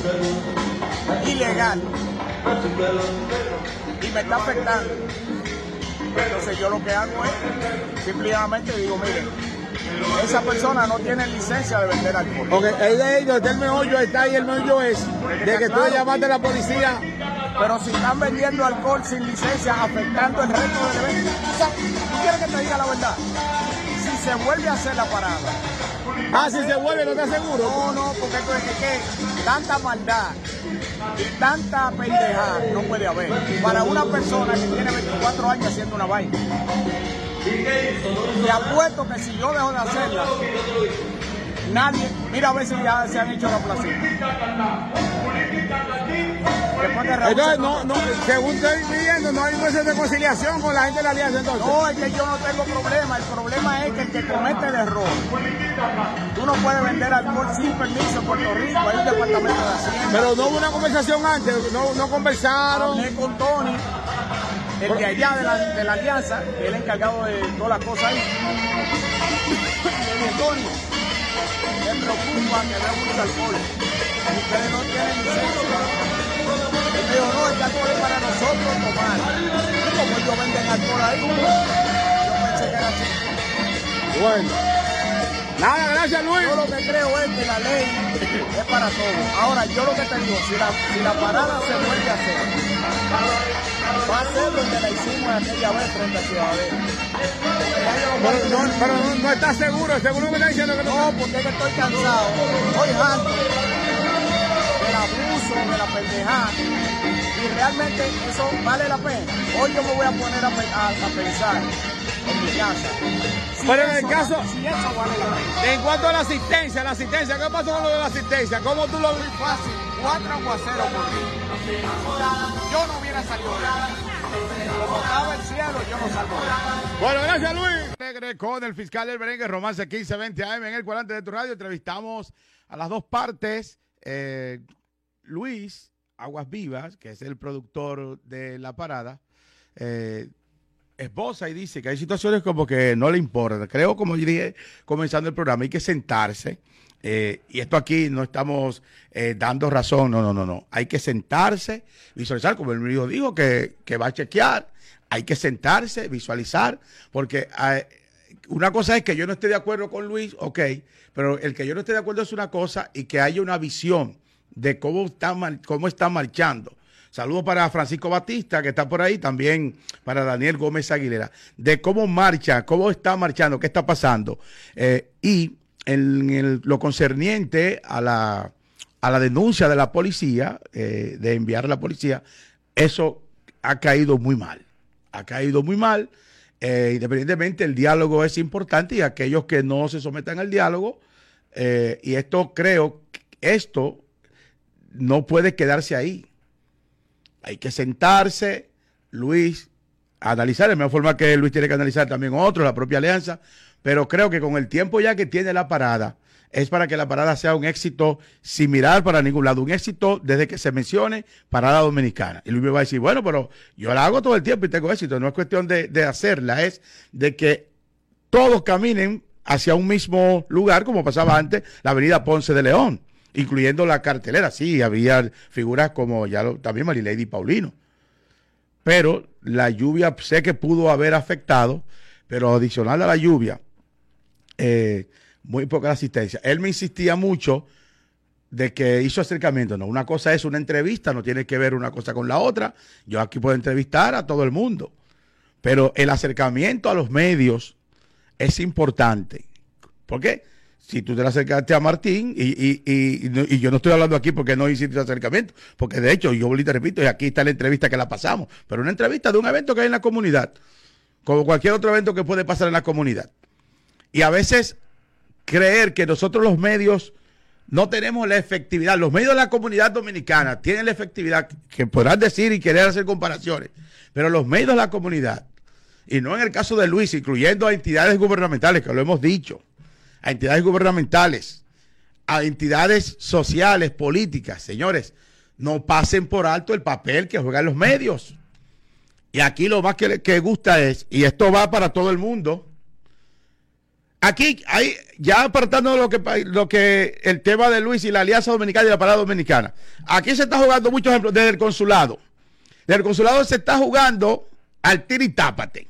ilegal y me está afectando, entonces yo lo que hago es simplemente digo, miren, esa persona no tiene licencia de vender alcohol. Ok, ahí de ellos, está el meollo, está ahí el meollo es de que tú llamaste a la policía. Pero si están vendiendo alcohol sin licencia, afectando el resto del evento, o sea, ¿tú quieres que te diga la verdad? Si se vuelve a hacer la parada. Ah, si se vuelve, ¿no te aseguro? No, no, porque esto es que, que tanta maldad tanta pendejada no puede haber. Para una persona que tiene 24 años haciendo una vaina. Te apuesto que si yo dejo de hacerla, nadie, mira a ver si ya se han hecho la placita. Entonces, no, no, según estoy viendo, no hay meses de conciliación con la gente de la alianza entonces. No, es que yo no tengo problema. El problema es que el que comete el error, tú no puedes vender alcohol sin permiso en Puerto Rico. Hay un departamento de Hacienda. Pero no hubo una conversación antes, no, no conversaron. Hablé con Tony, el de allá de la, de la alianza, que es el encargado de todas las cosas ahí. Dije, Tony, me preocupa que veo mucho alcohol. Ustedes no tienen me dijo, no, el alcohol es para nosotros tomar. Como ellos venden alcohol ahí, yo pensé que era así. Bueno. Nada, gracias Luis. Yo lo que creo es que la ley es para todos. Ahora, yo lo que te digo, si la, si la parada se vuelve a hacer, va a ser lo que la hicimos aquella vez frente a Ciudadela. Pero no, pero no, no estás seguro, seguro me está diciendo que no. No, porque es que estoy cansado, estoy harto del abuso, de la pendejada. Y realmente eso vale la pena. Hoy yo me voy a poner a, pe- a- a pensar en mi casa. Si Pero en el caso, si eso vale la pena. en cuanto a la asistencia, la asistencia, ¿qué pasó con lo de la asistencia? ¿Cómo tú lo ves? Fácil, cuatro aguaceros por día. Yo no hubiera salido de ahí. Como estaba el cielo, yo no salgo de ahí. Bueno, gracias Luis. Con el fiscal del Berengue, Romance 1520 AM en el cuadrante de tu radio. Entrevistamos a las dos partes. Eh, Luis Aguas Vivas, que es el productor de la parada, eh, esposa y dice que hay situaciones como que no le importa. Creo, como yo dije comenzando el programa, hay que sentarse. eh, y esto aquí no estamos eh, dando razón, no, no, no, no. Hay que sentarse, visualizar, como el mío dijo, que, que va a chequear. Hay que sentarse, visualizar, porque eh, una cosa es que yo no esté de acuerdo con Luis, ok, pero el que yo no esté de acuerdo es una cosa y que haya una visión de cómo está, cómo está marchando. Saludos para Francisco Batista, que está por ahí, también para Daniel Gómez Aguilera, de cómo marcha, cómo está marchando, qué está pasando. Eh, y en lo concerniente a la, a la denuncia de la policía, eh, de enviar a la policía, eso ha caído muy mal. Ha caído muy mal. Eh, independientemente, el diálogo es importante y aquellos que no se sometan al diálogo, y esto creo, esto no puede quedarse ahí. Hay que sentarse, Luis, analizar, de la misma forma que Luis tiene que analizar también otros, la propia alianza, pero creo que con el tiempo ya que tiene la parada, es para que la parada sea un éxito sin mirar para ningún lado, un éxito desde que se mencione parada dominicana. Y Luis me va a decir, bueno, pero yo la hago todo el tiempo y tengo éxito, no es cuestión de, de hacerla, es de que todos caminen hacia un mismo lugar, como pasaba antes, la avenida Ponce de León, incluyendo la cartelera. Sí, había figuras como ya también Marilady Paulino. Pero la lluvia sé que pudo haber afectado, pero adicional a la lluvia, eh, muy poca asistencia. Él me insistía mucho de que hizo acercamiento. No, una cosa es una entrevista, no tiene que ver una cosa con la otra. Yo aquí puedo entrevistar a todo el mundo. Pero el acercamiento a los medios es importante. ¿Por qué? Si tú te acercaste a Martín, y, y- y- yo no estoy hablando aquí porque no hiciste ese acercamiento, porque de hecho, yo te repito, y aquí está la entrevista que la pasamos, pero una entrevista de un evento que hay en la comunidad, como cualquier otro evento que puede pasar en la comunidad. Y a veces creer que nosotros los medios no tenemos la efectividad. Los medios de la comunidad dominicana tienen la efectividad que podrán decir y querer hacer comparaciones, pero los medios de la comunidad, y no en el caso de Luis, incluyendo a entidades gubernamentales, que lo hemos dicho, a entidades gubernamentales, a entidades sociales, políticas, señores, no pasen por alto el papel que juegan los medios. Y aquí lo más que, que gusta es, y esto va para todo el mundo. Aquí hay, ya apartando lo que, lo que el tema de Luis y la Alianza Dominicana y la Parada Dominicana. Aquí se está jugando muchos ejemplos desde el consulado. Desde el consulado se está jugando al tiritápate.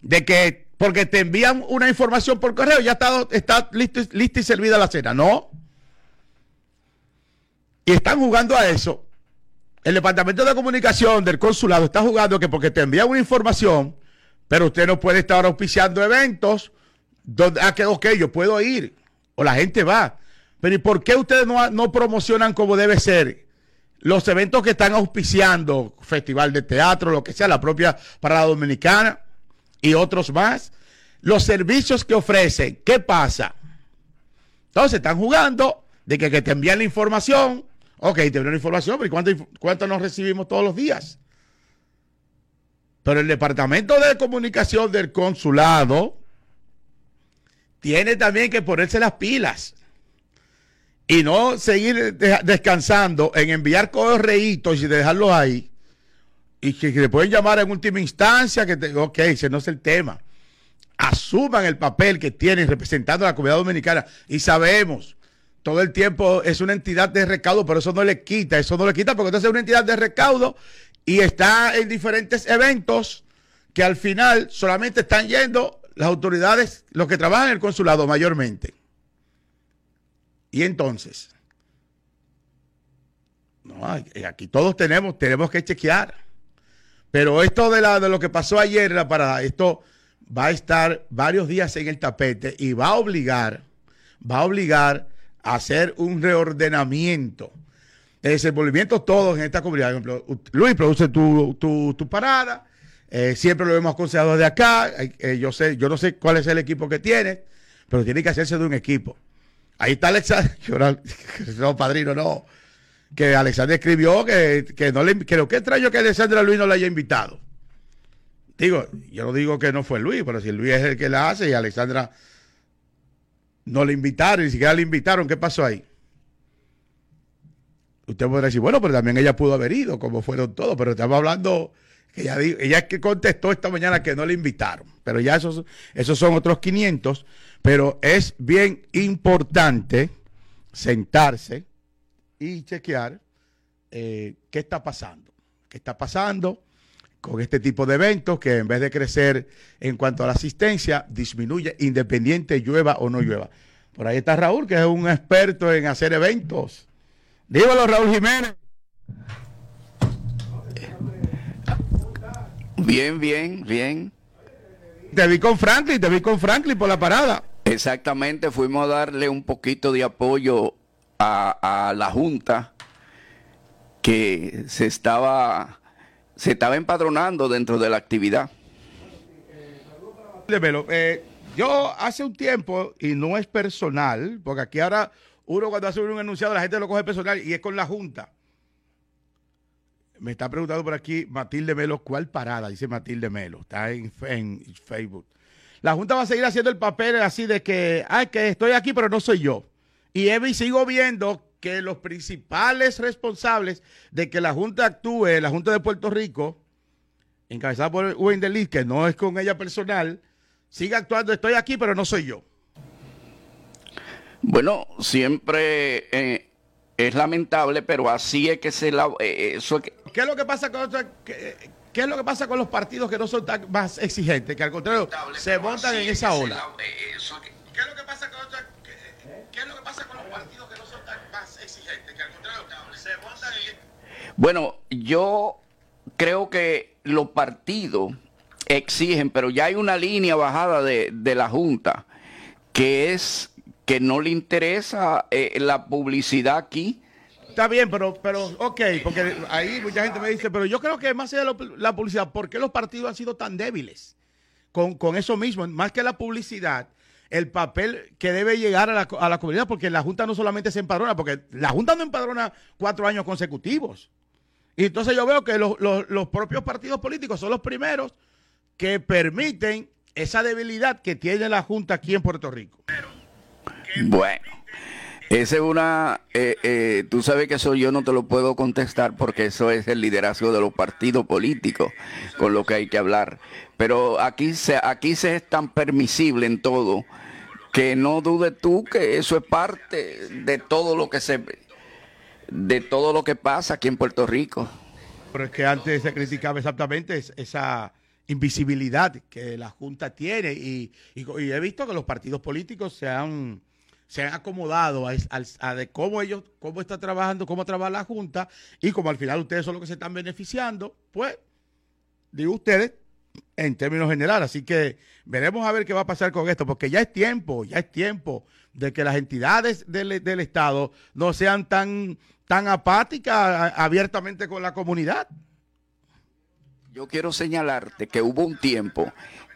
De que, porque te envían una información por correo, ya está, está lista y servida la cena. No. Y están jugando a eso. El departamento de comunicación del consulado está jugando que porque te envían una información, pero usted no puede estar auspiciando eventos donde, ah, que yo puedo ir, o la gente va. Pero ¿y por qué ustedes no, no promocionan como debe ser los eventos que están auspiciando, festival de teatro, lo que sea, la propia Parada Dominicana y otros más? Los servicios que ofrecen, ¿qué pasa? Entonces están jugando de que, te envían la información. Ok, te envían la información, pero ¿y cuánto, nos recibimos todos los días? Pero el departamento de comunicación del consulado tiene también que ponerse las pilas y no seguir de- descansando en enviar correitos y dejarlos ahí y que, le pueden llamar en última instancia que te, ok, ese no es el tema asuman el papel que tienen representando a la comunidad dominicana y sabemos todo el tiempo es una entidad de recaudo, pero eso no le quita, eso no le quita porque entonces es una entidad de recaudo y está en diferentes eventos que al final solamente están yendo las autoridades, los que trabajan en el consulado mayormente. Y entonces, aquí todos tenemos, tenemos que chequear. Pero esto de, la, de lo que pasó ayer en la parada, esto va a estar varios días en el tapete y va a obligar, va a obligar a hacer un reordenamiento de desenvolvimiento todos en esta comunidad. Luis, produce tu, tu, tu parada. eh, siempre lo hemos aconsejado de acá. eh, yo sé, yo no sé cuál es el equipo que tiene, pero tiene que hacerse de un equipo. Ahí está Alexander, [laughs] [laughs] no, padrino, no. Que Alexander escribió que, que no le, lo que extraño que Alexandra Luis no le haya invitado. Digo, yo no digo que no fue Luis, pero si Luis es el que la hace y Alexandra no le invitaron, ni siquiera le invitaron, ¿qué pasó ahí? Usted podrá decir, bueno, pero también ella pudo haber ido, como fueron todos, pero estamos hablando, que ella, ella que contestó esta mañana que no le invitaron, pero ya esos, esos son otros 500, pero es bien importante sentarse y chequear eh, qué está pasando, qué está pasando con este tipo de eventos que en vez de crecer en cuanto a la asistencia, disminuye independiente llueva o no llueva. Por ahí está Raúl, que es un experto en hacer eventos. Dígalo, Raúl Jiménez. Bien, bien, bien. Te vi con Franklin, te vi con Franklin por la parada. Exactamente, fuimos a darle un poquito de apoyo a, la Junta que se estaba, se estaba empadronando dentro de la actividad. Eh, yo hace un tiempo, y no es personal, porque aquí ahora uno cuando hace un enunciado la gente lo coge personal y es con la Junta. Me está preguntando por aquí Matilde Melo, ¿cuál parada? Dice Matilde Melo, está en, en Facebook. La Junta va a seguir haciendo el papel así de que, ay, que estoy aquí, pero no soy yo. Y Evi sigo viendo que los principales responsables de que la Junta actúe, la Junta de Puerto Rico, encabezada por Wendy que no es con ella personal, sigue actuando, estoy aquí, pero no soy yo. Bueno, siempre eh, es lamentable, pero así es que se la, eh, eso es que- ¿Qué es lo que pasa con otra- qué, qué es lo que pasa con los partidos que no son tan más exigentes, que al contrario se montan en esa ola? ¿Qué es lo que pasa con otra- qué, es lo que pasa con los partidos que no son tan más exigentes, que al contrario se montan en Bueno, yo creo que los partidos exigen, pero ya hay una línea bajada de, de la Junta, que es que no le interesa eh, la publicidad aquí. Está bien, pero, pero, ok, porque ahí mucha gente me dice, pero yo creo que más allá de lo- la publicidad, ¿por qué los partidos han sido tan débiles? Con, con eso mismo, más que la publicidad, el papel que debe llegar a la, a la comunidad, porque la Junta no solamente se empadrona, porque la Junta no empadrona cuatro años consecutivos. Y entonces yo veo que los, los- los propios partidos políticos son los primeros que permiten esa debilidad que tiene la Junta aquí en Puerto Rico. Bueno, Esa es una, eh, eh, tú sabes que eso yo no te lo puedo contestar porque eso es el liderazgo de los partidos políticos con lo que hay que hablar. Pero aquí se, aquí se es tan permisible en todo que no dudes tú que eso es parte de todo lo que se, de todo lo que pasa aquí en Puerto Rico. Pero es que antes se criticaba exactamente es- esa invisibilidad que la Junta tiene y, he visto que los partidos políticos se han, se han acomodado a, al- a de cómo ellos, cómo está trabajando, cómo trabaja la Junta y como al final ustedes son los que se están beneficiando, pues, digo ustedes, en términos generales. Así que veremos a ver qué va a pasar con esto, porque ya es tiempo, ya es tiempo de que las entidades del, del Estado no sean tan, tan apáticas abiertamente con la comunidad. Yo quiero señalarte que hubo un tiempo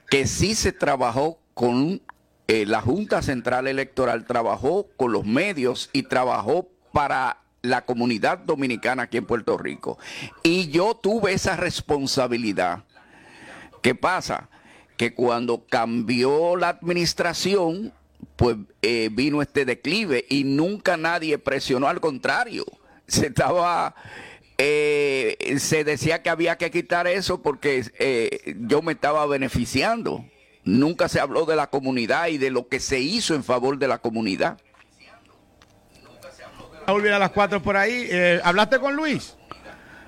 que sí se trabajó con eh, la Junta Central Electoral, trabajó con los medios y trabajó para la comunidad dominicana aquí en Puerto Rico. Y yo tuve esa responsabilidad. ¿Qué pasa? Que cuando cambió la administración, pues eh, vino este declive y nunca nadie presionó, al contrario, [laughs] se estaba, eh, se decía que había que quitar eso porque eh, yo me estaba beneficiando. Nunca se habló de la comunidad y de lo que se hizo en favor de la comunidad. Raúl viene a las cuatro por ahí. Eh, ¿Hablaste con Luis?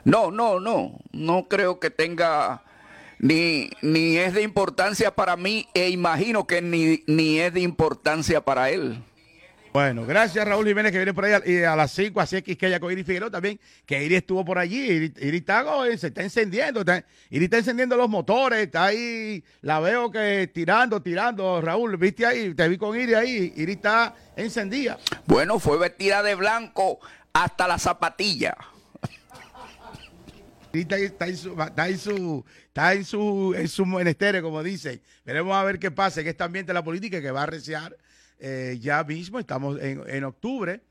No, no, no, no creo que tenga ni, ni es de importancia para mí e imagino que ni, ni es de importancia para él. Bueno, gracias Raúl Jiménez que viene por ahí a- y a las 5, así que que ella con Iri Figueroa también, que Iri estuvo por allí, Iri, Iri está, eh, se está encendiendo, está- Iri está encendiendo los motores, está ahí, la veo que tirando, tirando, Raúl, viste ahí, te vi con Iri ahí, Iri está encendida. Bueno, fue vestida de blanco hasta la zapatilla. Está, en su, está en su, está en su, en su menesteres, como dicen. Veremos a ver qué pasa en este ambiente de la política que va a arreciar eh, ya mismo, estamos en, en octubre,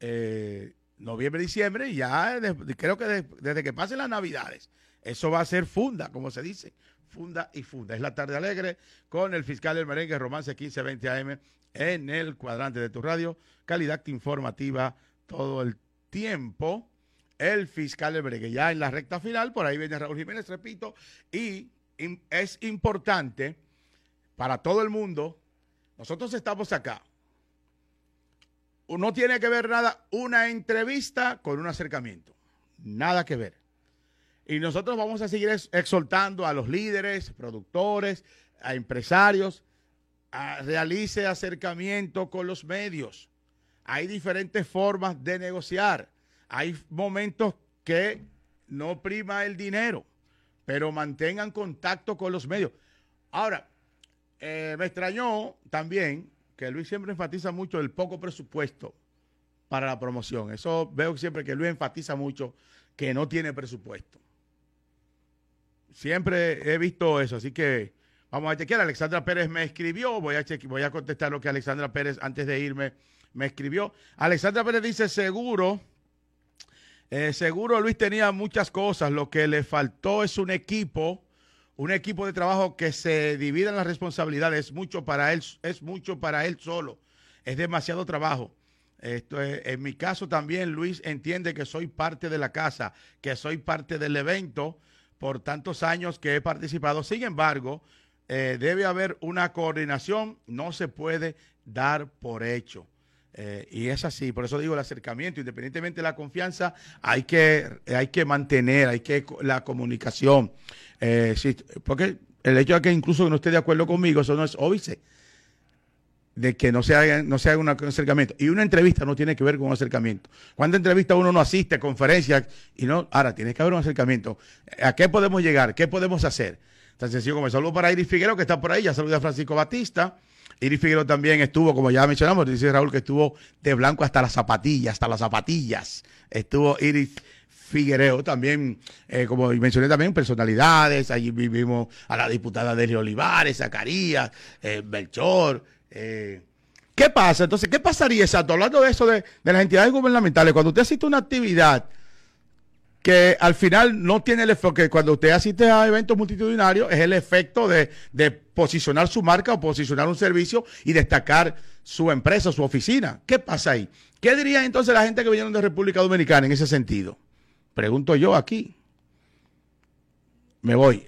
eh, noviembre, diciembre, y ya creo que de- desde que pasen las navidades, eso va a ser funda, como se dice, funda y funda. Es la tarde alegre con el fiscal del merengue, Romance 1520 AM, en el cuadrante de tu radio, calidad informativa todo el tiempo. El fiscal del merengue, ya en la recta final, por ahí viene Raúl Jiménez, repito, y es importante para todo el mundo nosotros estamos acá. No tiene que ver nada una entrevista con un acercamiento. Nada que ver. Y nosotros vamos a seguir ex- exhortando a los líderes, productores, a empresarios, a realice acercamiento con los medios. Hay diferentes formas de negociar. Hay momentos que no prima el dinero, pero mantengan contacto con los medios. Ahora, eh, me extrañó también que Luis siempre enfatiza mucho el poco presupuesto para la promoción. Eso veo siempre que Luis enfatiza mucho que no tiene presupuesto. Siempre he visto eso, así que vamos a chequear. Alexandra Pérez me escribió, voy a, voy a contestar lo que Alexandra Pérez antes de irme me escribió. Alexandra Pérez dice, seguro, eh, seguro Luis tenía muchas cosas, lo que le faltó es un equipo un equipo de trabajo que se divida en las responsabilidades es mucho para él, es mucho para él solo. Es demasiado trabajo. Esto es- en mi caso también Luis entiende que soy parte de la casa, que soy parte del evento por tantos años que he participado. Sin embargo, eh, debe haber una coordinación, no se puede dar por hecho. Eh, y es así, por eso digo el acercamiento, independientemente de la confianza, hay que, hay que mantener, hay que la comunicación. Eh, porque el hecho de que incluso no esté de acuerdo conmigo, eso no es óbice de que no se haga, no se haga un acercamiento. Y una entrevista no tiene que ver con un acercamiento. Cuando entrevista uno no asiste a conferencias y no, ahora tiene que haber un acercamiento. ¿A qué podemos llegar? ¿Qué podemos hacer? Tan sencillo como saludo para Iris Figueroa, que está por ahí, ya saluda a Francisco Batista. Iris Figueroa también estuvo, como ya mencionamos, dice Raúl que estuvo de blanco hasta las zapatillas, hasta las zapatillas. Estuvo Iris Figuereo también, eh, como mencioné también, personalidades. Allí vivimos a la diputada Delio Olivares, Zacarías, eh, Belchor. eh. ¿Qué pasa? Entonces, ¿qué pasaría exacto? Hablando de eso de, de las entidades gubernamentales, cuando usted asiste a una actividad que al final no tiene el efecto, que cuando usted asiste a eventos multitudinarios es el efecto de, de posicionar su marca o posicionar un servicio y destacar su empresa, su oficina. ¿Qué pasa ahí? ¿Qué diría entonces la gente que vinieron de República Dominicana en ese sentido? Pregunto yo aquí. Me voy.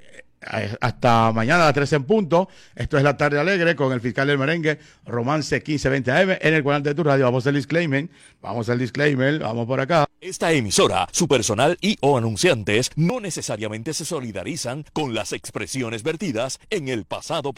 Hasta mañana a las 13 en punto. Esto es la tarde alegre con el fiscal del merengue, Romance 1520 AM, en el canal de tu radio. Vamos al disclaimer. Vamos al disclaimer. Vamos por acá. Esta emisora, su personal y o anunciantes no necesariamente se solidarizan con las expresiones vertidas en el pasado